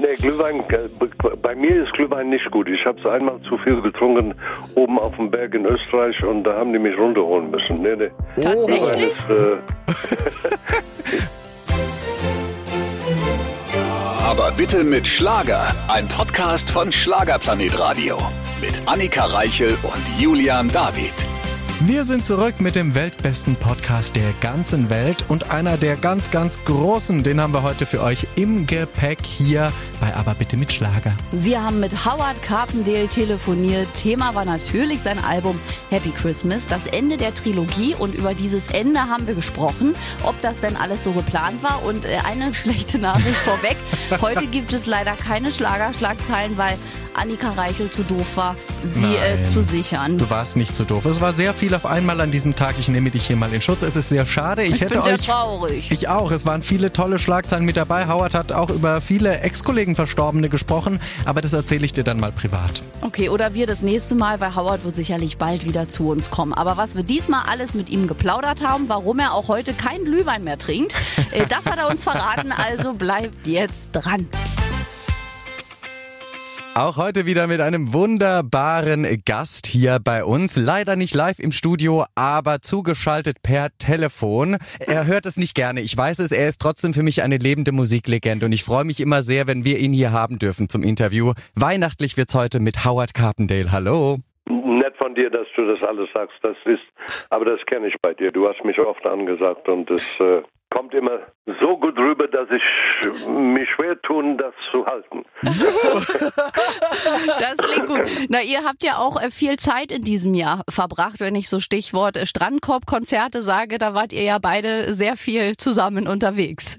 Nee, Glühwein, äh, bei mir ist Glühwein nicht gut. Ich habe es einmal zu viel getrunken oben auf dem Berg in Österreich und da haben die mich runterholen müssen. Nee, nee. Glühwein Tatsächlich? ist, äh, Aber bitte mit Schlager. Ein Podcast von Schlagerplanet Radio. Mit Annika Reichel und Julian David. Wir sind zurück mit dem weltbesten Podcast der ganzen Welt und einer der ganz, ganz großen, den haben wir heute für euch im Gepäck hier bei Aber bitte mit Schlager. Wir haben mit Howard Carpendale telefoniert. Thema war natürlich sein Album Happy Christmas, das Ende der Trilogie. Und über dieses Ende haben wir gesprochen, ob das denn alles so geplant war. Und äh, eine schlechte Nachricht vorweg. Heute gibt es leider keine Schlagerschlagzeilen, weil Annika Reichel zu doof war, sie äh, zu sichern. Du warst nicht so doof. Es war sehr viel auf einmal an diesem Tag. Ich nehme dich hier mal in Schutz. Es ist sehr schade. Ich, Ich hätte bin sehr euch. traurig. Ich auch. Es waren viele tolle Schlagzeilen mit dabei. Howard hat auch über viele Ex-Kollegen Verstorbene gesprochen, aber das erzähle ich dir dann mal privat. Okay, oder wir das nächste Mal, weil Howard wird sicherlich bald wieder zu uns kommen. Aber was wir diesmal alles mit ihm geplaudert haben, warum er auch heute keinen Glühwein mehr trinkt, äh, das hat er uns verraten. Also bleibt jetzt dran. Auch heute wieder mit einem wunderbaren Gast hier bei uns. Leider nicht live im Studio, aber zugeschaltet per Telefon. Er hört es nicht gerne. Ich weiß es, er ist trotzdem für mich eine lebende Musiklegende und ich freue mich immer sehr, wenn wir ihn hier haben dürfen zum Interview. Weihnachtlich wird's heute mit Howard Carpendale. Hallo. nett von dir, dass du das alles sagst. Das ist, aber das kenne ich bei dir. Du hast mich oft angesagt und es äh, kommt immer so gut rüber, dass ich mich schwer tun, das zu halten. Das klingt gut. Na, ihr habt ja auch äh, viel Zeit in diesem Jahr verbracht, wenn ich so Stichwort äh, Strandkorb-Konzerte sage. Da wart ihr ja beide sehr viel zusammen unterwegs.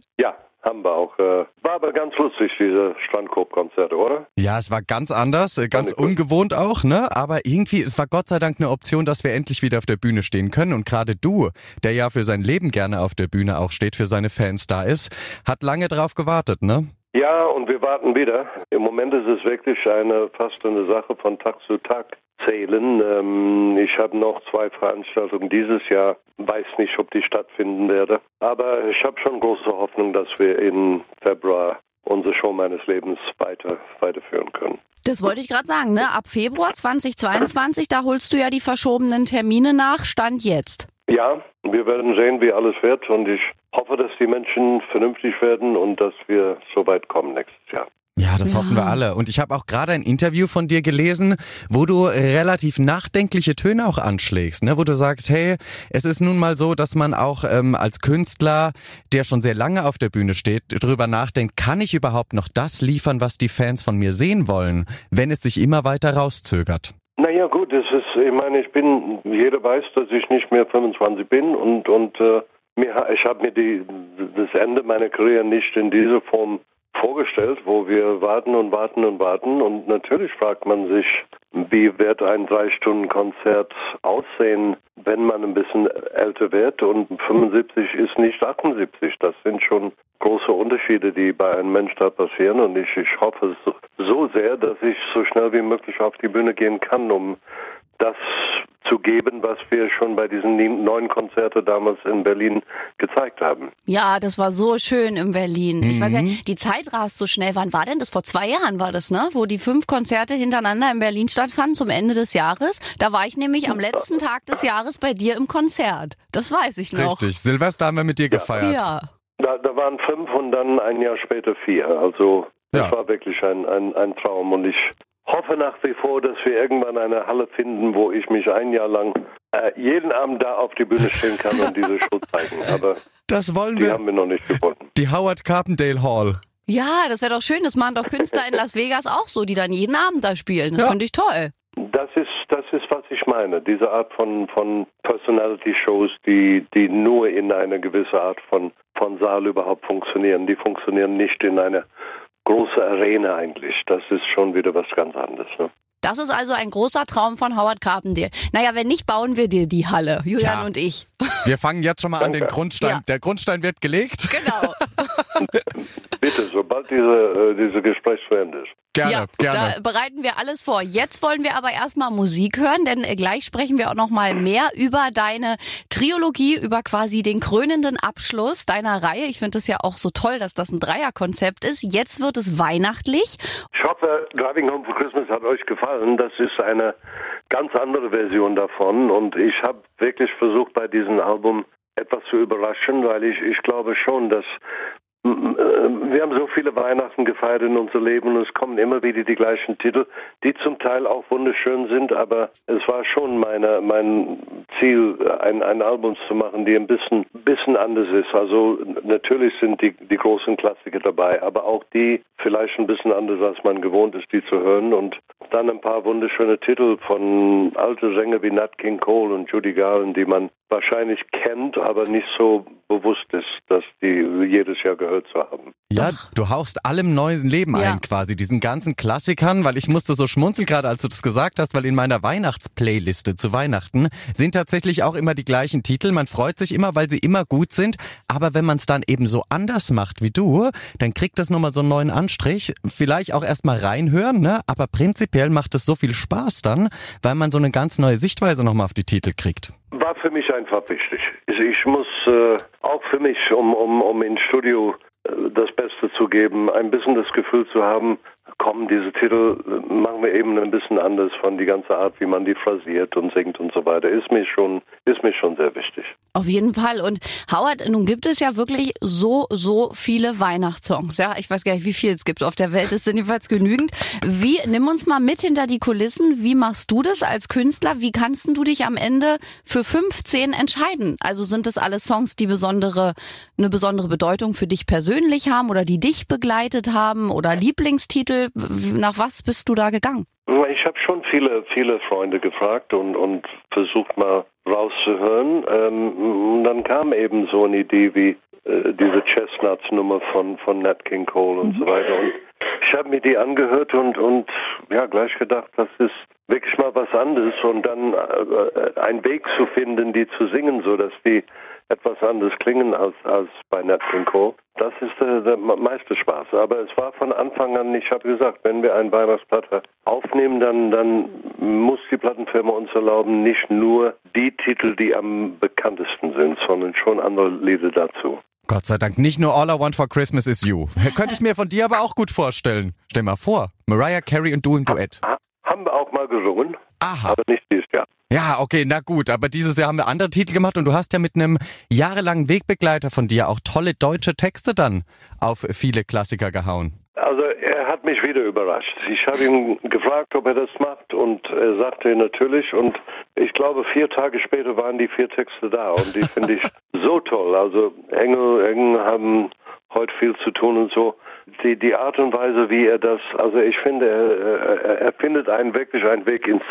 Ja, haben wir auch. Äh, war aber ganz lustig, diese Strandkorb-Konzerte, oder? Ja, es war ganz anders, äh, ganz ungewohnt auch, ne? Aber irgendwie, es war Gott sei Dank eine Option, dass wir endlich wieder auf der Bühne stehen können. Und gerade du, der ja für sein Leben gerne auf der Bühne auch steht, für seine Fans da ist, hat lange drauf gewartet, ne? Ja, und wir warten wieder. Im Moment ist es wirklich eine fast eine Sache von Tag zu Tag zählen. Ähm, ich habe noch zwei Veranstaltungen dieses Jahr, weiß nicht, ob die stattfinden werde. Aber ich habe schon große Hoffnung, dass wir im Februar unsere Show meines Lebens weiter weiterführen können. Das wollte ich gerade sagen, ne? Ab Februar 2022, da holst du ja die verschobenen Termine nach. Stand jetzt. Ja, wir werden sehen, wie alles wird und ich hoffe, dass die Menschen vernünftig werden und dass wir so weit kommen nächstes Jahr. Ja, das hoffen wir alle. Und ich habe auch gerade ein Interview von dir gelesen, wo du relativ nachdenkliche Töne auch anschlägst, ne? wo du sagst, hey, es ist nun mal so, dass man auch ähm, als Künstler, der schon sehr lange auf der Bühne steht, drüber nachdenkt, kann ich überhaupt noch das liefern, was die Fans von mir sehen wollen, wenn es sich immer weiter rauszögert? Naja gut, es ist, ich meine, ich bin, jeder weiß, dass ich nicht mehr 25 bin und und äh, mir, ich habe mir die, das Ende meiner Karriere nicht in dieser Form vorgestellt, wo wir warten und warten und warten. Und natürlich fragt man sich, wie wird ein drei Stunden Konzert aussehen, wenn man ein bisschen älter wird? Und 75 ist nicht 78. Das sind schon große Unterschiede, die bei einem Mensch da passieren. Und ich, ich hoffe so, so sehr, dass ich so schnell wie möglich auf die Bühne gehen kann, um das zu geben, was wir schon bei diesen neuen Konzerten damals in Berlin gezeigt haben. Ja, das war so schön in Berlin. Ich weiß ja, die Zeit rast so schnell. Wann war denn das? Vor zwei Jahren war das, ne? Wo die fünf Konzerte hintereinander in Berlin stattfanden zum Ende des Jahres. Da war ich nämlich am letzten Tag des Jahres bei dir im Konzert. Das weiß ich noch. Richtig. Silvester haben wir mit dir gefeiert. Ja. Da, da waren fünf und dann ein Jahr später vier. Also das Ja. war wirklich ein, ein, ein Traum und ich hoffe nach wie vor, dass wir irgendwann eine Halle finden, wo ich mich ein Jahr lang äh, jeden Abend da auf die Bühne stellen kann und diese Show zeigen. Aber Das wollen die wir. haben wir noch nicht gefunden. Die Howard Carpendale Hall. Ja, das wäre doch schön. Das machen doch Künstler in Las Vegas auch so, die dann jeden Abend da spielen. Das Ja. finde ich toll. Das ist, das ist, was ich meine. Diese Art von, von Personality-Shows, die, die nur in einer gewissen Art von, von Saal überhaupt funktionieren. Die funktionieren nicht in einer großen Arena eigentlich. Das ist schon wieder was ganz anderes. Ne? Das ist also ein großer Traum von Howard Carpendale. Naja, wenn nicht, bauen wir dir die Halle, Julian Ja. und ich. Wir fangen jetzt schon mal an den Danke. Grundstein. Ja. Der Grundstein wird gelegt. Genau. Bitte, sobald diese, äh, diese Gespräch zu Ende ist. Gerne, ja, gerne. da bereiten wir alles vor. Jetzt wollen wir aber erstmal Musik hören, denn äh, gleich sprechen wir auch noch mal mehr über deine Trilogie, über quasi den krönenden Abschluss deiner Reihe. Ich finde es ja auch so toll, dass das ein Dreierkonzept ist. Jetzt wird es weihnachtlich. Ich hoffe, Driving Home for Christmas hat euch gefallen. Das ist eine ganz andere Version davon und ich habe wirklich versucht, bei diesem Album etwas zu überraschen, weil ich, ich glaube schon, dass wir haben so viele Weihnachten gefeiert in unser Leben und es kommen immer wieder die gleichen Titel, die zum Teil auch wunderschön sind, aber es war schon meine, mein Ziel, ein, ein Album zu machen, die ein bisschen, bisschen anders ist. Also natürlich sind die, die großen Klassiker dabei, aber auch die vielleicht ein bisschen anders, als man gewohnt ist, die zu hören und dann ein paar wunderschöne Titel von alten Sängern wie Nat King Cole und Judy Garland, die man wahrscheinlich kennt, aber nicht so bewusst ist, dass die jedes Jahr gehört zu haben. Ja, du haust allem neuen Leben Ja. ein quasi, diesen ganzen Klassikern, weil ich musste so schmunzeln gerade, als du das gesagt hast, weil in meiner Weihnachtsplayliste zu Weihnachten sind tatsächlich auch immer die gleichen Titel. Man freut sich immer, weil sie immer gut sind, aber wenn man es dann eben so anders macht wie du, dann kriegt das nochmal so einen neuen Anstrich. Vielleicht auch erstmal reinhören, ne? aber prinzipiell macht es so viel Spaß dann, weil man so eine ganz neue Sichtweise nochmal auf die Titel kriegt. War für mich einfach wichtig. Ich, muss äh, auch für mich, um, um, um ins Studio äh, das Beste zu geben, ein bisschen das Gefühl zu haben, komm, diese Titel machen wir eben ein bisschen anders von die ganze Art, wie man die phrasiert und singt und so weiter. Ist mir schon, ist mir schon sehr wichtig. Auf jeden Fall. Und Howard, nun gibt es ja wirklich so, so viele Weihnachtssongs. Ja, ich weiß gar nicht, wie viel es gibt auf der Welt. Es sind jedenfalls genügend. Wie, nimm uns mal mit hinter die Kulissen. Wie machst du das als Künstler? Wie kannst du dich am Ende für 15 entscheiden? Also sind das alles Songs, die besondere, eine besondere Bedeutung für dich persönlich haben oder die dich begleitet haben oder Lieblingstitel? Nach was bist du da gegangen? Ich habe schon viele, viele Freunde gefragt und, und versucht mal rauszuhören. Ähm, dann kam eben so eine Idee wie äh, diese Chestnuts-Nummer von, von Nat King Cole und so weiter. Und ich habe mir die angehört und, und ja, gleich gedacht, das ist wirklich mal was anderes und dann äh, einen Weg zu finden, die zu singen, so dass die etwas anders klingen als, als bei Nat King Cole. Das ist der, der meiste Spaß. Aber es war von Anfang an, ich habe gesagt, wenn wir eine Weihnachtsplatte aufnehmen, dann, dann muss die Plattenfirma uns erlauben, nicht nur die Titel, die am bekanntesten sind, sondern schon andere Lieder dazu. Gott sei Dank, nicht nur All I Want for Christmas is You. Könnte ich mir von dir aber auch gut vorstellen. Stell mal vor, Mariah Carey und du im Duett. Ha haben wir auch mal gesungen, Aha. aber nicht dieses Jahr. Ja, okay, na gut, aber dieses Jahr haben wir andere Titel gemacht und du hast ja mit einem jahrelangen Wegbegleiter von dir auch tolle deutsche Texte dann auf viele Klassiker gehauen. Also er hat mich wieder überrascht. Ich habe ihn gefragt, ob er das macht und er sagte natürlich und ich glaube vier Tage später waren die vier Texte da und die finde ich so toll. Also Engel, Engel haben heute viel zu tun und so. Die, die Art und Weise, wie er das, also ich finde, er, er, findet einen wirklich einen Weg ins,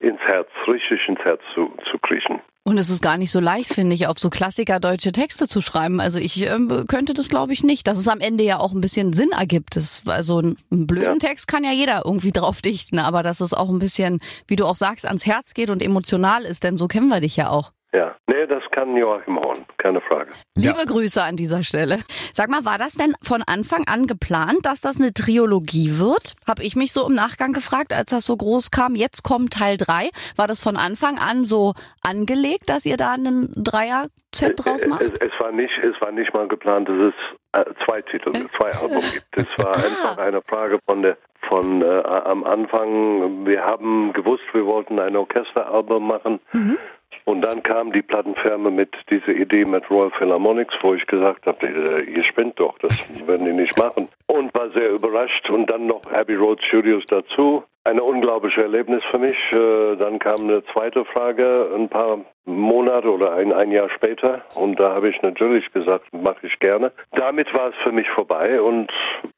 ins Herz, richtig ins Herz zu, zu kriechen. Und es ist gar nicht so leicht, finde ich, auf so Klassiker deutsche Texte zu schreiben. Also ich ähm, könnte das, glaube ich, nicht. Dass es am Ende ja auch ein bisschen Sinn ergibt. Das, also einen blöden Ja. Text kann ja jeder irgendwie drauf dichten, aber dass es auch ein bisschen, wie du auch sagst, ans Herz geht und emotional ist, denn so kennen wir dich ja auch. Ja, nee, das kann Joachim Horn, keine Frage. Ja. Liebe Grüße an dieser Stelle. Sag mal, war das denn von Anfang an geplant, dass das eine Trilogie wird? Habe ich mich so im Nachgang gefragt, als das so groß kam. Jetzt kommt Teil 3. War das von Anfang an so angelegt, dass ihr da einen Dreier-Set draus macht? Es, es war nicht, es war nicht mal geplant, dass es äh, zwei Titel, zwei Alben gibt. Es war einfach eine Frage von der von äh, am Anfang. Wir haben gewusst, wir wollten ein Orchesteralbum machen. Und dann kam die Plattenfirma mit dieser Idee mit Royal Philharmonics, wo ich gesagt habe, äh, ihr spinnt doch, das werden die nicht machen. Und war sehr überrascht. Und dann noch Abbey Road Studios dazu. Ein unglaubliches Erlebnis für mich. Äh, Dann kam eine zweite Frage ein paar Monate oder ein, ein Jahr später. Und da habe ich natürlich gesagt, mache ich gerne. Damit war es für mich vorbei. Und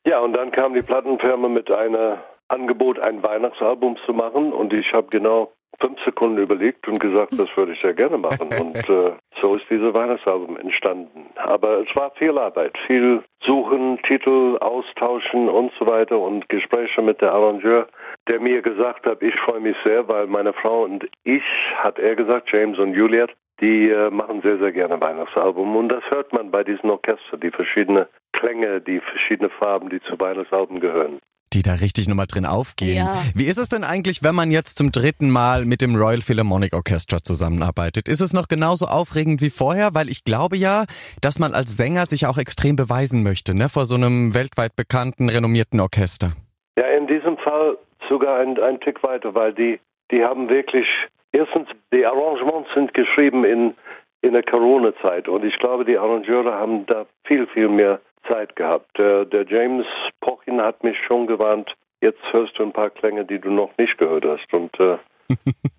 ja, und dann kam die Plattenfirma mit einem Angebot, ein Weihnachtsalbum zu machen. Und ich habe genau fünf Sekunden überlegt und gesagt, das würde ich sehr gerne machen. Und äh, so ist dieses Weihnachtsalbum entstanden. Aber es war viel Arbeit, viel Suchen, Titel austauschen und so weiter und Gespräche mit der Arrangeur, der mir gesagt hat, ich freue mich sehr, weil meine Frau und ich, hat er gesagt, James und Juliet, die äh, machen sehr, sehr gerne Weihnachtsalbum. Und das hört man bei diesen Orchestern, die verschiedene Klänge, die verschiedene Farben, die zu Weihnachtsalben gehören die da richtig nochmal drin aufgehen. Ja. Wie ist es denn eigentlich, wenn man jetzt zum dritten Mal mit dem Royal Philharmonic Orchestra zusammenarbeitet? Ist es noch genauso aufregend wie vorher? Weil ich glaube ja, dass man als Sänger sich auch extrem beweisen möchte, ne, vor so einem weltweit bekannten, renommierten Orchester. Ja, in diesem Fall sogar ein, ein Tick weiter, weil die, die haben wirklich, erstens, die Arrangements sind geschrieben in, in der Corona-Zeit und ich glaube, die Arrangeure haben da viel, viel mehr Zeit gehabt. Der, der James Pochin hat mich schon gewarnt, jetzt hörst du ein paar Klänge, die du noch nicht gehört hast. Und äh,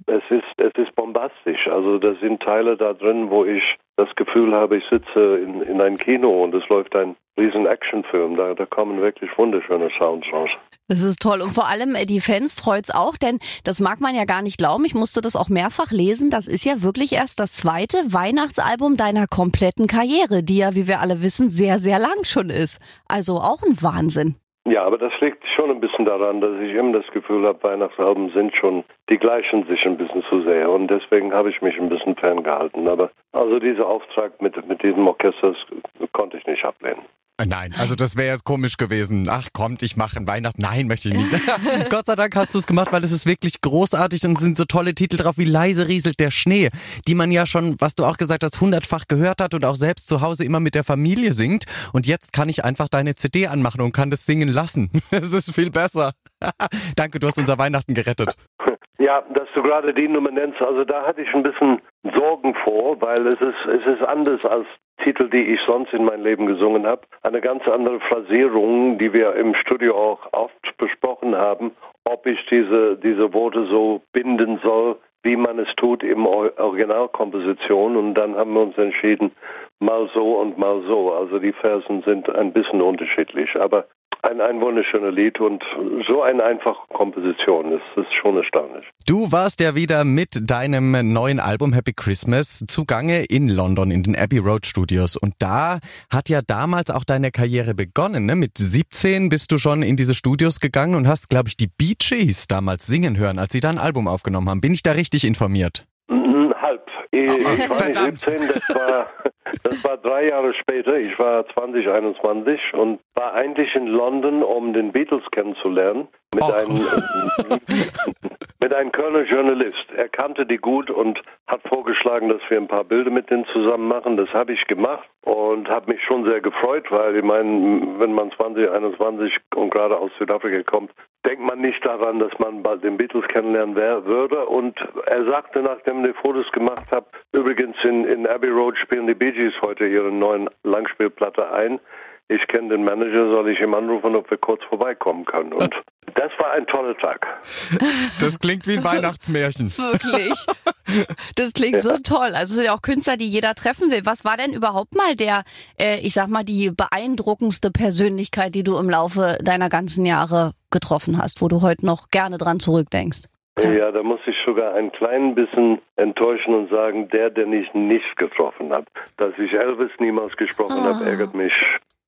es ist es ist bombastisch. Also da sind Teile da drin, wo ich das Gefühl habe, ich sitze in, in einem Kino und es läuft ein riesen Actionfilm. Da, da kommen wirklich wunderschöne Sounds raus. Das ist toll. Und vor allem äh, die Fans freut es auch, denn das mag man ja gar nicht glauben. Ich musste das auch mehrfach lesen. Das ist ja wirklich erst das zweite Weihnachtsalbum deiner kompletten Karriere, die ja, wie wir alle wissen, sehr, sehr lang schon ist. Also auch ein Wahnsinn. Ja, aber das liegt schon ein bisschen daran, dass ich immer das Gefühl habe, Weihnachtsalben sind schon, die gleichen sich ein bisschen zu sehr und deswegen habe ich mich ein bisschen ferngehalten. Aber also dieser Auftrag mit, mit diesem Orchester konnte ich nicht ablehnen. Äh, nein, also das wäre jetzt komisch gewesen. Ach kommt, ich mache Weihnachten. Nein, möchte ich nicht. Gott sei Dank hast du es gemacht, weil es ist wirklich großartig und es sind so tolle Titel drauf wie Leise rieselt der Schnee, die man ja schon, was du auch gesagt hast, hundertfach gehört hat und auch selbst zu Hause immer mit der Familie singt. Und jetzt kann ich einfach deine CD anmachen und kann das singen lassen. Es ist viel besser. Danke, du hast unser Weihnachten gerettet. Ja, dass du gerade die Nummer nennst, also da hatte ich ein bisschen Sorgen vor, weil es ist, es ist anders als Titel, die ich sonst in meinem Leben gesungen habe. Eine ganz andere Phrasierung, die wir im Studio auch oft besprochen haben, ob ich diese, diese Worte so binden soll, wie man es tut im Originalkomposition. Und dann haben wir uns entschieden, mal so und mal so. Also die Versen sind ein bisschen unterschiedlich. Aber ein, ein wunderschönes Lied und so eine einfache Komposition. Das ist schon erstaunlich. Du warst ja wieder mit deinem neuen Album Happy Christmas zugange in London in den Abbey Road Studios. Und da hat ja damals auch deine Karriere begonnen. Ne? Mit 17 bist du schon in diese Studios gegangen und hast, glaube ich, die Bee Gees damals singen hören, als sie da ein Album aufgenommen haben. Bin ich da richtig informiert? Halb. Ich, ich war nicht 17, das war das war drei Jahre später. Ich war 2021 und war eigentlich in London, um den Beatles kennenzulernen. Mit einem, mit einem Kölner Journalist. Er kannte die gut und hat vorgeschlagen, dass wir ein paar Bilder mit denen zusammen machen. Das habe ich gemacht und habe mich schon sehr gefreut, weil ich meine, wenn man 2021 und gerade aus Südafrika kommt, denkt man nicht daran, dass man bald den Beatles kennenlernen würde. Und er sagte, nachdem ich die Fotos gemacht habe, übrigens in, in Abbey Road spielen die Bee Gees heute ihre neuen Langspielplatte ein. Ich kenne den Manager, soll ich ihm anrufen, ob wir kurz vorbeikommen können. Und das war ein toller Tag. Das klingt wie ein Weihnachtsmärchen. Wirklich. Das klingt ja. so toll. Also sind ja auch Künstler, die jeder treffen will. Was war denn überhaupt mal der, äh, ich sag mal, die beeindruckendste Persönlichkeit, die du im Laufe deiner ganzen Jahre getroffen hast, wo du heute noch gerne dran zurückdenkst? Ja, da muss ich sogar ein klein bisschen enttäuschen und sagen, der, den ich nicht getroffen habe. Dass ich Elvis niemals gesprochen ah. habe, ärgert mich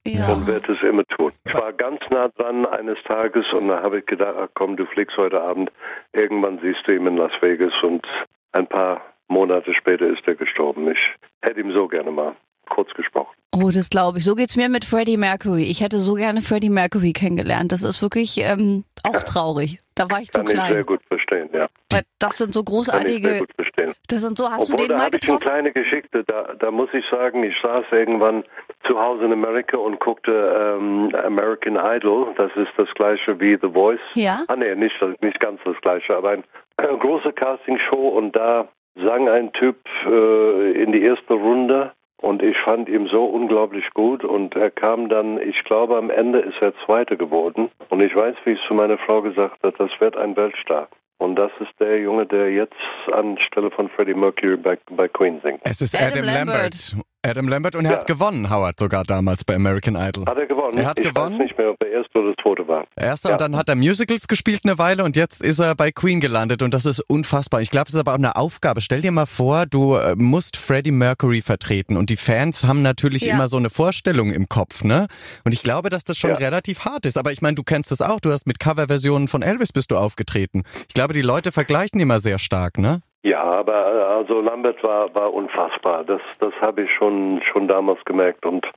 ja. und werde es immer tun. Ich war ganz nah dran eines Tages und da habe ich gedacht, ach komm, du fliegst heute Abend. Irgendwann siehst du ihn in Las Vegas und ein paar Monate später ist er gestorben. Ich hätte ihm so gerne mal kurz gesprochen. Oh, das glaube ich. So geht's mir mit Freddie Mercury. Ich hätte so gerne Freddie Mercury kennengelernt. Das ist wirklich ähm, auch traurig. Da war ich zu klein. Kann ich sehr gut verstehen, ja. Weil das sind so großartige. Kann ich sehr gut verstehen. Das sind so. Hast Obwohl, du den da habe ich eine kleine Geschichte. Da, da muss ich sagen, ich saß irgendwann zu Hause in Amerika und guckte ähm, American Idol. Das ist das gleiche wie The Voice. Ja. Ah nee, nicht, nicht ganz das gleiche, aber ein, eine große Castingshow und da sang ein Typ äh, in die erste Runde und ich fand ihn so unglaublich gut und er kam dann, ich glaube am Ende ist er Zweiter geworden. Und ich weiß, wie ich zu meiner Frau gesagt habe, das wird ein Weltstar. Und das ist der Junge, der jetzt anstelle von Freddie Mercury bei, bei Queen singt. Es ist Adam, Adam Lambert. Lambert. Adam Lambert und er ja. hat gewonnen, Howard, sogar damals bei American Idol. Hat er gewonnen? Er hat ich gewonnen. weiß nicht mehr, ob er erste oder zweite war. Erster ja. und dann hat er Musicals gespielt eine Weile und jetzt ist er bei Queen gelandet und das ist unfassbar. Ich glaube, es ist aber auch eine Aufgabe. Stell dir mal vor, du äh, musst Freddie Mercury vertreten und die Fans haben natürlich ja. immer so eine Vorstellung im Kopf, ne? Und ich glaube, dass das schon relativ hart ist. Aber ich meine, du kennst das auch. Du hast mit Coverversionen von Elvis bist du aufgetreten. Ich glaube, die Leute vergleichen immer sehr stark, ne? Ja, aber äh, also Lambert war, war unfassbar. Das, das habe ich schon, schon damals gemerkt und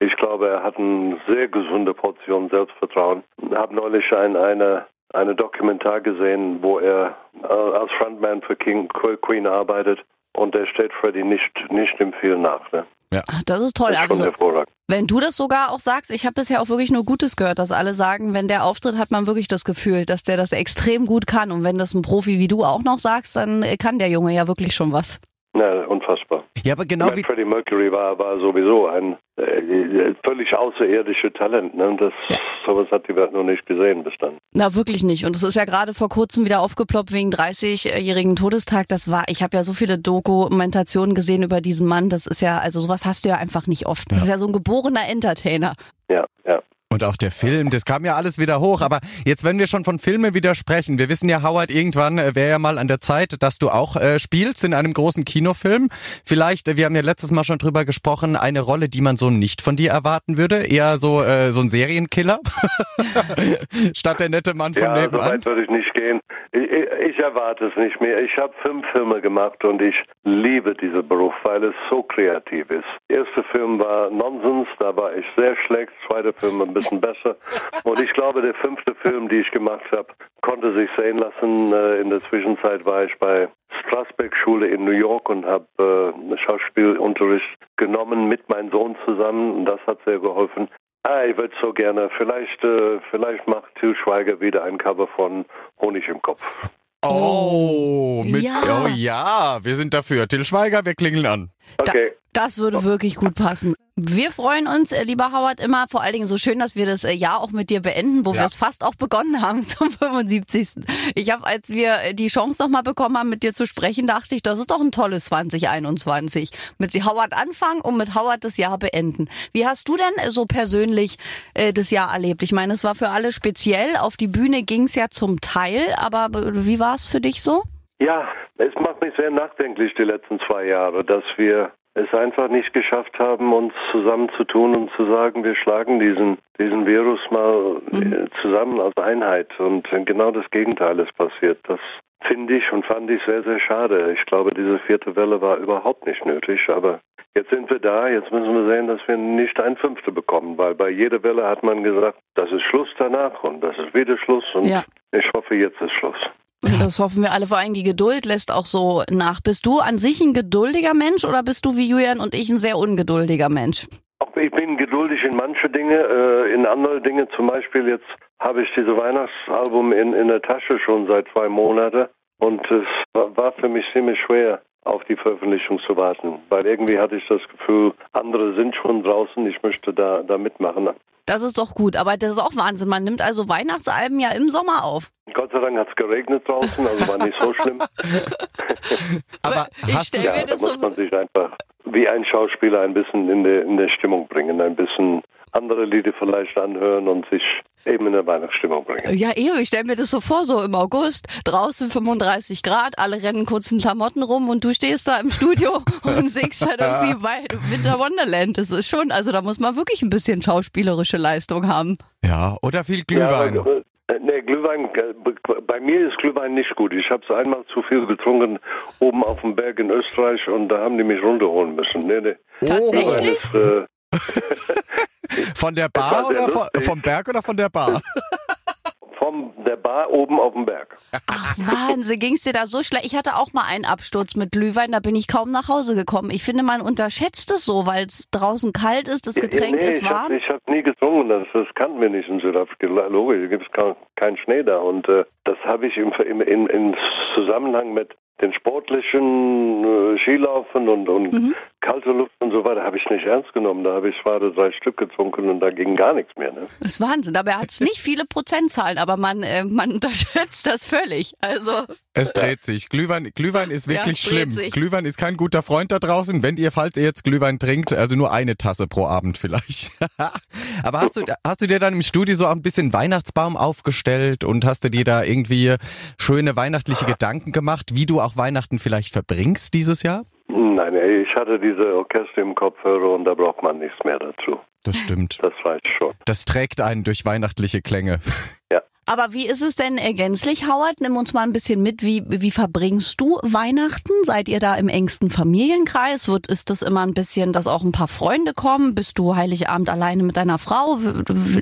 ich glaube, er hat eine sehr gesunde Portion Selbstvertrauen. Ich habe neulich ein, eine, eine Dokumentar gesehen, wo er äh, als Frontman für King, Queen arbeitet und er steht Freddy nicht, nicht im viel nach. Ne? Ja. Ach, das ist toll. Das ist also, wenn du das sogar auch sagst, ich habe bisher auch wirklich nur Gutes gehört, dass alle sagen, wenn der auftritt, hat man wirklich das Gefühl, dass der das extrem gut kann. Und wenn das ein Profi wie du auch noch sagst, dann kann der Junge ja wirklich schon was. Ja, unfassbar. Ja, aber genau wie Freddie Mercury war, war sowieso ein äh, völlig außerirdisches Talent. Ne? Das, ja. Sowas hat die Welt noch nicht gesehen bis dann. Na, wirklich nicht. Und es ist ja gerade vor kurzem wieder aufgeploppt wegen 30-jährigen Todestag. Das war, ich habe ja so viele Dokumentationen gesehen über diesen Mann. Das ist ja, also sowas hast du ja einfach nicht oft. Das ja. ist ja so ein geborener Entertainer. Ja, ja. Und auch der Film, das kam ja alles wieder hoch. Aber jetzt, wenn wir schon von Filmen wieder sprechen, wir wissen ja, Howard, irgendwann äh, wäre ja mal an der Zeit, dass du auch äh, spielst in einem großen Kinofilm. Vielleicht, äh, wir haben ja letztes Mal schon drüber gesprochen, eine Rolle, die man so nicht von dir erwarten würde. Eher so, äh, so ein Serienkiller. Statt der nette Mann von ja, nebenan. So weit würde ich nicht gehen. Ich, ich erwarte es nicht mehr. Ich habe fünf Filme gemacht und ich liebe diesen Beruf, weil es so kreativ ist. Der erste Film war Nonsens, da war ich sehr schlecht. Zweiter Film ein bisschen besser. Und ich glaube, der fünfte Film, den ich gemacht habe, konnte sich sehen lassen. Äh, in der Zwischenzeit war ich bei Strasberg Schule in New York und habe äh, Schauspielunterricht genommen mit meinem Sohn zusammen. Und das hat sehr geholfen. Ah, ich würde so gerne. Vielleicht, äh, vielleicht macht Til Schweiger wieder ein Cover von Honig im Kopf. Oh, mit, ja. oh ja, wir sind dafür. Til Schweiger, wir klingeln an. Okay. Da, das würde wirklich gut passen. Wir freuen uns, äh, lieber Howard, immer vor allen Dingen so schön, dass wir das äh, Jahr auch mit dir beenden, wo ja. wir es fast auch begonnen haben zum 75. Ich habe, als wir äh, die Chance nochmal bekommen haben, mit dir zu sprechen, dachte ich, das ist doch ein tolles 2021. Mit Howard anfangen und mit Howard das Jahr beenden. Wie hast du denn so persönlich äh, das Jahr erlebt? Ich meine, es war für alle speziell. Auf die Bühne ging es ja zum Teil, aber wie war es für dich so? Ja, es macht mich sehr nachdenklich die letzten zwei Jahre, dass wir es einfach nicht geschafft haben, uns zusammenzutun und zu sagen, wir schlagen diesen, diesen Virus mal mhm. Äh, zusammen als Einheit. Und genau das Gegenteil ist passiert. Das finde ich und fand ich sehr, sehr schade. Ich glaube, diese vierte Welle war überhaupt nicht nötig, aber jetzt sind wir da, jetzt müssen wir sehen, dass wir nicht ein Fünfte bekommen, weil bei jeder Welle hat man gesagt, das ist Schluss danach und das ist wieder Schluss und ja. ich hoffe, jetzt ist Schluss. Das hoffen wir alle. Vor allem die Geduld lässt auch so nach. Bist du an sich ein geduldiger Mensch oder bist du wie Julian und ich ein sehr ungeduldiger Mensch? Ich bin geduldig in manche Dinge, äh, in andere Dinge. Zum Beispiel jetzt habe ich diese Weihnachtsalbum in, in der Tasche schon seit zwei Monaten und es war für mich ziemlich schwer, auf die Veröffentlichung zu warten, weil irgendwie hatte ich das Gefühl, andere sind schon draußen, ich möchte da, da mitmachen. Das ist doch gut, aber das ist auch Wahnsinn. Man nimmt also Weihnachtsalben ja im Sommer auf. Gott sei Dank hat es geregnet draußen, also war nicht so schlimm. aber ich stelle ja, mir das da muss man sich einfach wie ein Schauspieler ein bisschen in der, in der Stimmung bringen, ein bisschen andere Lieder vielleicht anhören und sich eben in der Weihnachtsstimmung bringen. Ja, eben, ich stelle mir das so vor, so im August, draußen 35 Grad, alle rennen kurzen Klamotten rum und du stehst da im Studio und singst halt irgendwie bei Winter Wonderland. Das ist schon, also da muss man wirklich ein bisschen schauspielerische Leistung haben. Ja, oder viel Glühwein. Ja, Nee, Glühwein, äh, bei mir ist Glühwein nicht gut. Ich habe es einmal zu viel getrunken oben auf dem Berg in Österreich und da haben die mich runterholen müssen. Nee, nee. Tatsächlich? Ist, äh, von der Bar oder von, vom Berg oder von der Bar? Der Bar oben auf dem Berg. Ach Wahnsinn, ging es dir da so schlecht? Ich hatte auch mal einen Absturz mit Glühwein, da bin ich kaum nach Hause gekommen. Ich finde, man unterschätzt es so, weil es draußen kalt ist, das Getränk ja, nee, ist warm. Ich habe hab nie getrunken, das, das kannten wir nicht in Südafrika. Logisch, da gibt es keinen Schnee da. Und äh, das habe ich im, im, im Zusammenhang mit den sportlichen äh, Skilaufen und, und mhm. Kalte Luft und so weiter habe ich nicht ernst genommen. Da habe ich zwar drei Stück getrunken und da ging gar nichts mehr. Ne? Das ist Wahnsinn. Aber er hat nicht viele Prozentzahlen, aber man, äh, man unterschätzt das völlig. Also es dreht sich. Glühwein, Glühwein ist wirklich ja, schlimm. Sich. Glühwein ist kein guter Freund da draußen. Wenn ihr, falls ihr jetzt Glühwein trinkt, also nur eine Tasse pro Abend vielleicht. aber hast du, hast du dir dann im Studio so ein bisschen Weihnachtsbaum aufgestellt und hast du dir da irgendwie schöne weihnachtliche Gedanken gemacht, wie du auch Weihnachten vielleicht verbringst dieses Jahr? Nein, ich hatte diese Orchester im Kopfhörer und da braucht man nichts mehr dazu. Das stimmt. Das weiß ich schon. Das trägt einen durch weihnachtliche Klänge. Ja. Aber wie ist es denn ergänzlich, Howard? Nimm uns mal ein bisschen mit. Wie, wie verbringst du Weihnachten? Seid ihr da im engsten Familienkreis? Wird, ist das immer ein bisschen, dass auch ein paar Freunde kommen? Bist du Heiligabend alleine mit deiner Frau?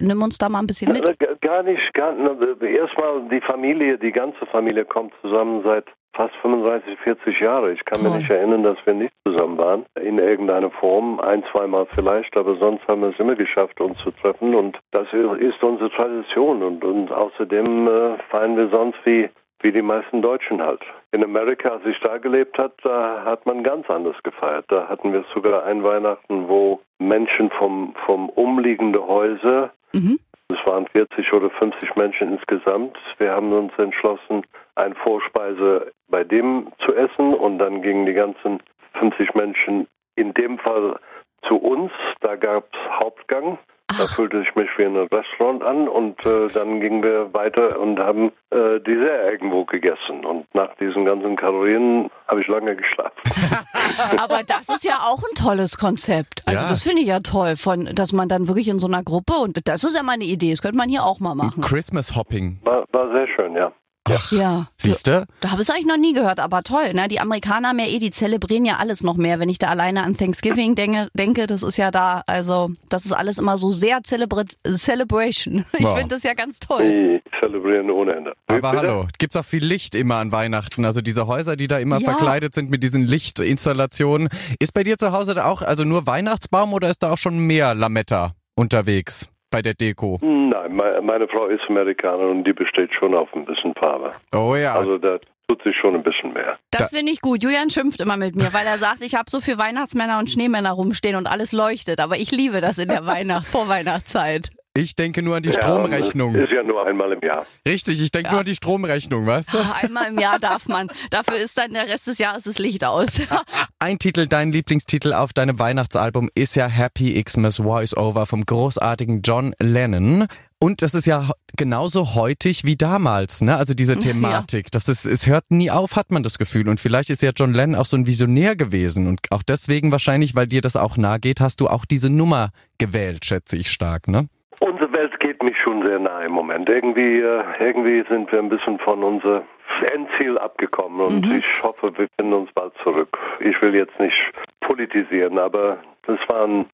Nimm uns da mal ein bisschen mit. Gar nicht, gar, erstmal die Familie, die ganze Familie kommt zusammen seit fast 35, 40 Jahre. Ich kann Toll. mich nicht erinnern, dass wir nicht zusammen waren. In irgendeiner Form, ein, zweimal vielleicht, aber sonst haben wir es immer geschafft, uns zu treffen. Und das ist unsere Tradition. Und, und außerdem äh, feiern wir sonst wie wie die meisten Deutschen halt. In Amerika, als ich da gelebt habe, da hat man ganz anders gefeiert. Da hatten wir sogar ein Weihnachten, wo Menschen vom, vom umliegenden Häuser mhm. Es waren 40 oder 50 Menschen insgesamt. Wir haben uns entschlossen, eine Vorspeise bei dem zu essen und dann gingen die ganzen 50 Menschen in dem Fall zu uns. Da gab es Hauptgang da fühlte ich mich wie in einem Restaurant an und äh, dann gingen wir weiter und haben äh, Dessert irgendwo gegessen. Und nach diesen ganzen Kalorien habe ich lange geschlafen. Aber das ist ja auch ein tolles Konzept. Also ja. das finde ich ja toll, von, dass man dann wirklich in so einer Gruppe und das ist ja meine Idee, das könnte man hier auch mal machen. Christmas Hopping. War, war sehr schön, ja. Ach, ja. Siehst du? Da habe ich es eigentlich noch nie gehört, aber toll. Ne? Die Amerikaner haben ja eh, die zelebrieren ja alles noch mehr. Wenn ich da alleine an Thanksgiving denke, denke das ist ja da, also das ist alles immer so sehr Celebra Celebration. Ich wow. finde das ja ganz toll. Die zelebrieren ohne Ende. Aber Bitte? hallo, gibt's auch viel Licht immer an Weihnachten. Also diese Häuser, die da immer ja. verkleidet sind mit diesen Lichtinstallationen. Ist bei dir zu Hause da auch also nur Weihnachtsbaum oder ist da auch schon mehr Lametta unterwegs? Bei der Deko? Nein, meine Frau ist Amerikanerin und die besteht schon auf ein bisschen Farbe. Oh ja. Also da tut sich schon ein bisschen mehr. Das finde ich gut. Julian schimpft immer mit mir, weil er sagt, ich habe so viele Weihnachtsmänner und Schneemänner rumstehen und alles leuchtet. Aber ich liebe das in der Weihnacht, Vorweihnachtszeit. Ich denke nur an die ja, Stromrechnung. Ist ja nur einmal im Jahr. Richtig, ich denke ja. nur an die Stromrechnung, weißt du? Ach, einmal im Jahr darf man. Dafür ist dann der Rest des Jahres das Licht aus. Ein Titel, dein Lieblingstitel auf deinem Weihnachtsalbum ist ja Happy Xmas Voice Over vom großartigen John Lennon. Und das ist ja genauso heutig wie damals, ne? Also diese Thematik. Ja. Das ist, es hört nie auf, hat man das Gefühl. Und vielleicht ist ja John Lennon auch so ein Visionär gewesen. Und auch deswegen wahrscheinlich, weil dir das auch nahe geht, hast du auch diese Nummer gewählt, schätze ich stark, ne? Unsere Welt geht mich schon sehr nahe im Moment. Irgendwie, äh, irgendwie sind wir ein bisschen von unserem Endziel abgekommen und mhm. ich hoffe, wir finden uns bald zurück. Ich will jetzt nicht politisieren, aber das waren,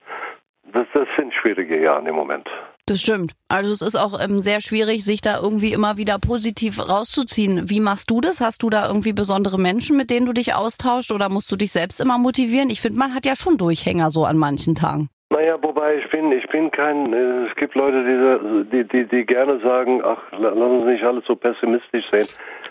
das, das sind schwierige Jahre im Moment. Das stimmt. Also es ist auch ähm, sehr schwierig, sich da irgendwie immer wieder positiv rauszuziehen. Wie machst du das? Hast du da irgendwie besondere Menschen, mit denen du dich austauschst oder musst du dich selbst immer motivieren? Ich finde, man hat ja schon Durchhänger so an manchen Tagen. Naja, wobei ich bin, ich bin kein, äh, es gibt Leute, die, die, die gerne sagen, ach, lass uns nicht alles so pessimistisch sehen.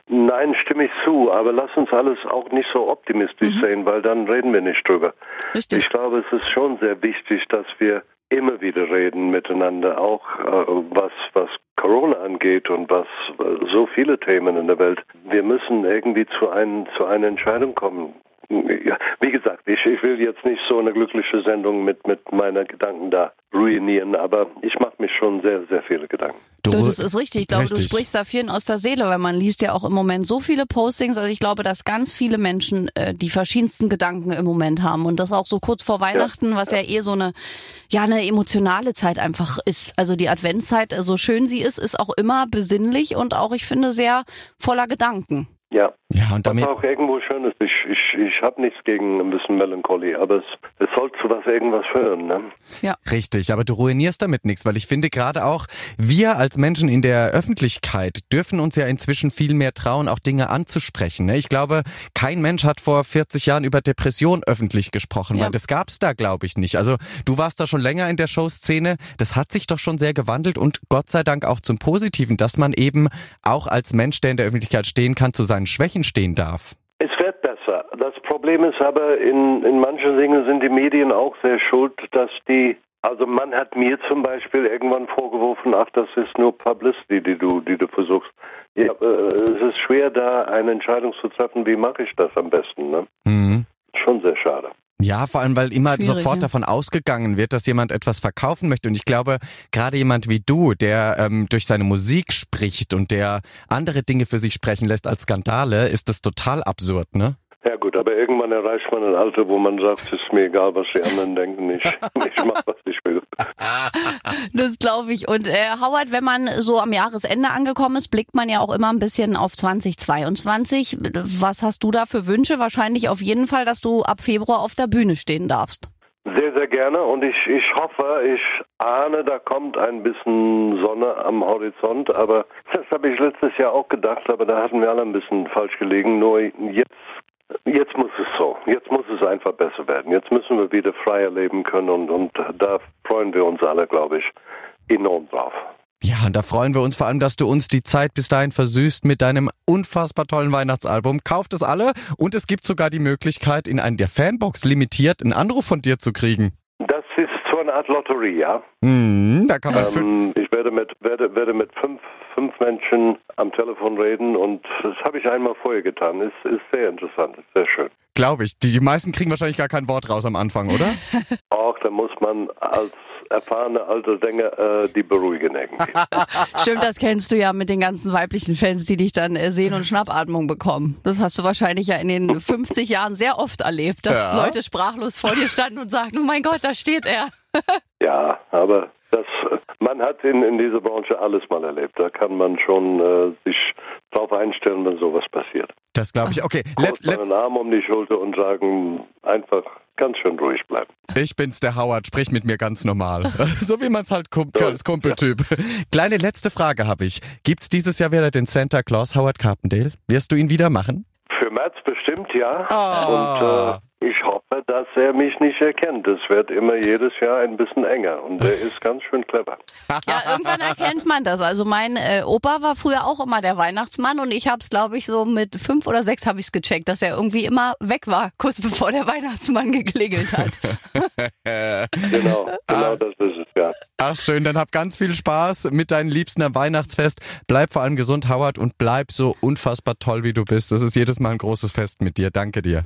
Nein, stimme ich zu, aber lass uns alles auch nicht so optimistisch mhm. sehen, weil dann reden wir nicht drüber. Richtig. Ich glaube, es ist schon sehr wichtig, dass wir immer wieder reden miteinander, auch äh, was, was Corona angeht und was äh, so viele Themen in der Welt. Wir müssen irgendwie zu, ein, zu einer Entscheidung kommen ja, wie gesagt, ich, ich will jetzt nicht so eine glückliche Sendung mit, mit meiner Gedanken da ruinieren, aber ich mache mich schon sehr, sehr viele Gedanken. Du, das ist richtig. Ich glaube, richtig. du sprichst da vielen aus der Seele, weil man liest ja auch im Moment so viele Postings. Also ich glaube, dass ganz viele Menschen äh, die verschiedensten Gedanken im Moment haben und das auch so kurz vor Weihnachten, ja, was ja. ja eh so eine ja eine emotionale Zeit einfach ist. Also die Adventszeit, so schön sie ist, ist auch immer besinnlich und auch ich finde sehr voller Gedanken. Ja. Ja, und damit. Was auch irgendwo schön ist. Ich, ich, ich habe nichts gegen ein bisschen Melancholy, aber es, es soll zu was irgendwas führen, ne? Ja. Richtig, aber du ruinierst damit nichts, weil ich finde gerade auch, wir als Menschen in der Öffentlichkeit dürfen uns ja inzwischen viel mehr trauen, auch Dinge anzusprechen. Ne? Ich glaube, kein Mensch hat vor 40 Jahren über Depression öffentlich gesprochen, ja. weil das gab's da, glaube ich, nicht. Also du warst da schon länger in der Showszene, das hat sich doch schon sehr gewandelt und Gott sei Dank auch zum Positiven, dass man eben auch als Mensch, der in der Öffentlichkeit stehen kann, zu seinen Schwächen stehen darf. Es wird besser. Das Problem ist aber, in, in manchen Dingen sind die Medien auch sehr schuld, dass die, also man hat mir zum Beispiel irgendwann vorgeworfen, ach, das ist nur Publicity, die du, die du versuchst. Ja, äh, es ist schwer, da eine Entscheidung zu treffen, wie mache ich das am besten. Ne? Mhm. Schon sehr schade. Ja, vor allem, weil immer Schwierig, sofort ja. davon ausgegangen wird, dass jemand etwas verkaufen möchte. Und ich glaube, gerade jemand wie du, der ähm, durch seine Musik spricht und der andere Dinge für sich sprechen lässt als Skandale, ist das total absurd, ne? Ja gut, aber irgendwann erreicht man ein Alter, wo man sagt, es ist mir egal, was die anderen denken. Ich, ich mache, was ich will. Das glaube ich. Und äh, Howard, wenn man so am Jahresende angekommen ist, blickt man ja auch immer ein bisschen auf 2022. Was hast du da für Wünsche? Wahrscheinlich auf jeden Fall, dass du ab Februar auf der Bühne stehen darfst. Sehr, sehr gerne und ich, ich hoffe, ich ahne, da kommt ein bisschen Sonne am Horizont, aber das habe ich letztes Jahr auch gedacht, aber da hatten wir alle ein bisschen falsch gelegen. Nur jetzt Jetzt muss es so. Jetzt muss es einfach besser werden. Jetzt müssen wir wieder freier leben können und, und da freuen wir uns alle, glaube ich, enorm drauf. Ja, und da freuen wir uns vor allem, dass du uns die Zeit bis dahin versüßt mit deinem unfassbar tollen Weihnachtsalbum. Kauft es alle und es gibt sogar die Möglichkeit, in einer der Fanbox limitiert einen Anruf von dir zu kriegen. Eine Art Lotterie, ja. Mhm, da kann man ähm, ich werde mit, werde, werde mit fünf, fünf Menschen am Telefon reden und das habe ich einmal vorher getan. Ist, ist sehr interessant, ist sehr schön. Glaube ich. Die, die meisten kriegen wahrscheinlich gar kein Wort raus am Anfang, oder? Auch, da muss man als erfahrene alte Sänger äh, die beruhigen irgendwie. Stimmt, das kennst du ja mit den ganzen weiblichen Fans, die dich dann äh, sehen und Schnappatmung bekommen. Das hast du wahrscheinlich ja in den 50 Jahren sehr oft erlebt, dass ja. Leute sprachlos vor dir standen und sagten, oh mein Gott, da steht er. Ja, aber das, man hat in, in dieser Branche alles mal erlebt. Da kann man schon äh, sich darauf einstellen, wenn sowas passiert. Das glaube ich. Okay, let, let, einen Arm um die Schulter und sagen einfach ganz schön ruhig bleiben. Ich bin's, der Howard, sprich mit mir ganz normal. so wie man es halt kump als Kumpeltyp. Ja. Kleine letzte Frage habe ich. Gibt's dieses Jahr wieder den Santa Claus Howard Carpendale? Wirst du ihn wieder machen? Für März bestimmt ja. Oh. Und äh, ich hoffe, dass er mich nicht erkennt. Es wird immer jedes Jahr ein bisschen enger und er ist ganz schön clever. Ja, irgendwann erkennt man das. Also mein äh, Opa war früher auch immer der Weihnachtsmann und ich habe es, glaube ich, so mit fünf oder sechs habe ich es gecheckt, dass er irgendwie immer weg war, kurz bevor der Weihnachtsmann geklingelt hat. genau, genau ah. das ist es, ja. Ach schön, dann hab ganz viel Spaß mit deinen Liebsten am Weihnachtsfest. Bleib vor allem gesund, Howard, und bleib so unfassbar toll, wie du bist. Das ist jedes Mal ein großes Fest mit dir. Danke dir.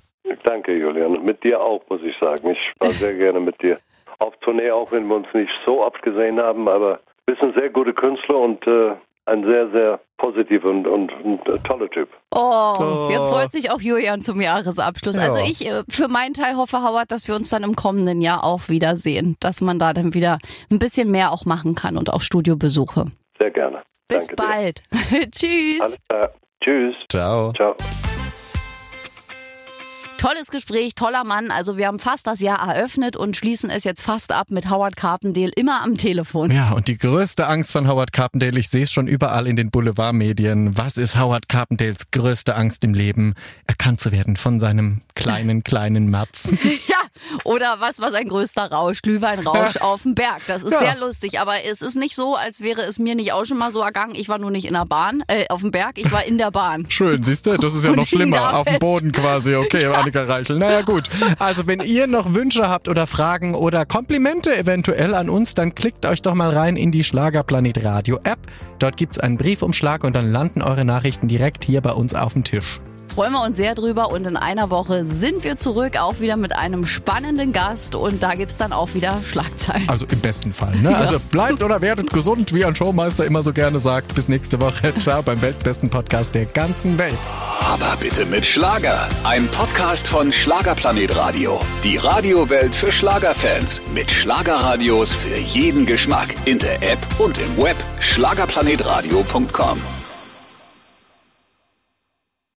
Danke, Julian. Und mit dir auch, muss ich sagen. Ich war sehr gerne mit dir auf Tournee, auch wenn wir uns nicht so oft gesehen haben, aber du bist ein sehr guter Künstler und äh, ein sehr, sehr positiver und, und, und äh, toller Typ. Oh, oh, jetzt freut sich auch Julian zum Jahresabschluss. Ja. Also ich äh, für meinen Teil hoffe, Howard, dass wir uns dann im kommenden Jahr auch wiedersehen, dass man da dann wieder ein bisschen mehr auch machen kann und auch Studiobesuche. Sehr gerne. Bis Danke bald. Tschüss. Alles klar. Tschüss. Ciao. Ciao. Tolles Gespräch, toller Mann. Also wir haben fast das Jahr eröffnet und schließen es jetzt fast ab mit Howard Carpendale immer am Telefon. Ja, und die größte Angst von Howard Carpendale, ich sehe es schon überall in den Boulevardmedien. Was ist Howard Carpendales größte Angst im Leben? Erkannt zu werden von seinem kleinen, kleinen Matz. ja, oder was war sein größter Rausch? Glühweinrausch auf dem Berg. Das ist ja. sehr lustig, aber es ist nicht so, als wäre es mir nicht auch schon mal so ergangen. Ich war nur nicht in der Bahn, äh, auf dem Berg, ich war in der Bahn. Schön, siehst du? Das ist ja noch schlimmer. Auf dem Boden quasi. Okay, ja. Annika Reichel. Naja, gut. Also, wenn ihr noch Wünsche habt oder Fragen oder Komplimente eventuell an uns, dann klickt euch doch mal rein in die Schlagerplanet Radio App. Dort gibt's einen Briefumschlag und dann landen eure Nachrichten direkt hier bei uns auf dem Tisch freuen wir uns sehr drüber und in einer Woche sind wir zurück, auch wieder mit einem spannenden Gast und da gibt es dann auch wieder Schlagzeilen. Also im besten Fall. Ne? Also bleibt oder werdet gesund, wie ein Showmeister immer so gerne sagt. Bis nächste Woche. Ciao beim weltbesten Podcast der ganzen Welt. Aber bitte mit Schlager. Ein Podcast von Schlagerplanet Radio. Die Radiowelt für Schlagerfans. Mit Schlagerradios für jeden Geschmack. In der App und im Web. Schlagerplanetradio.com.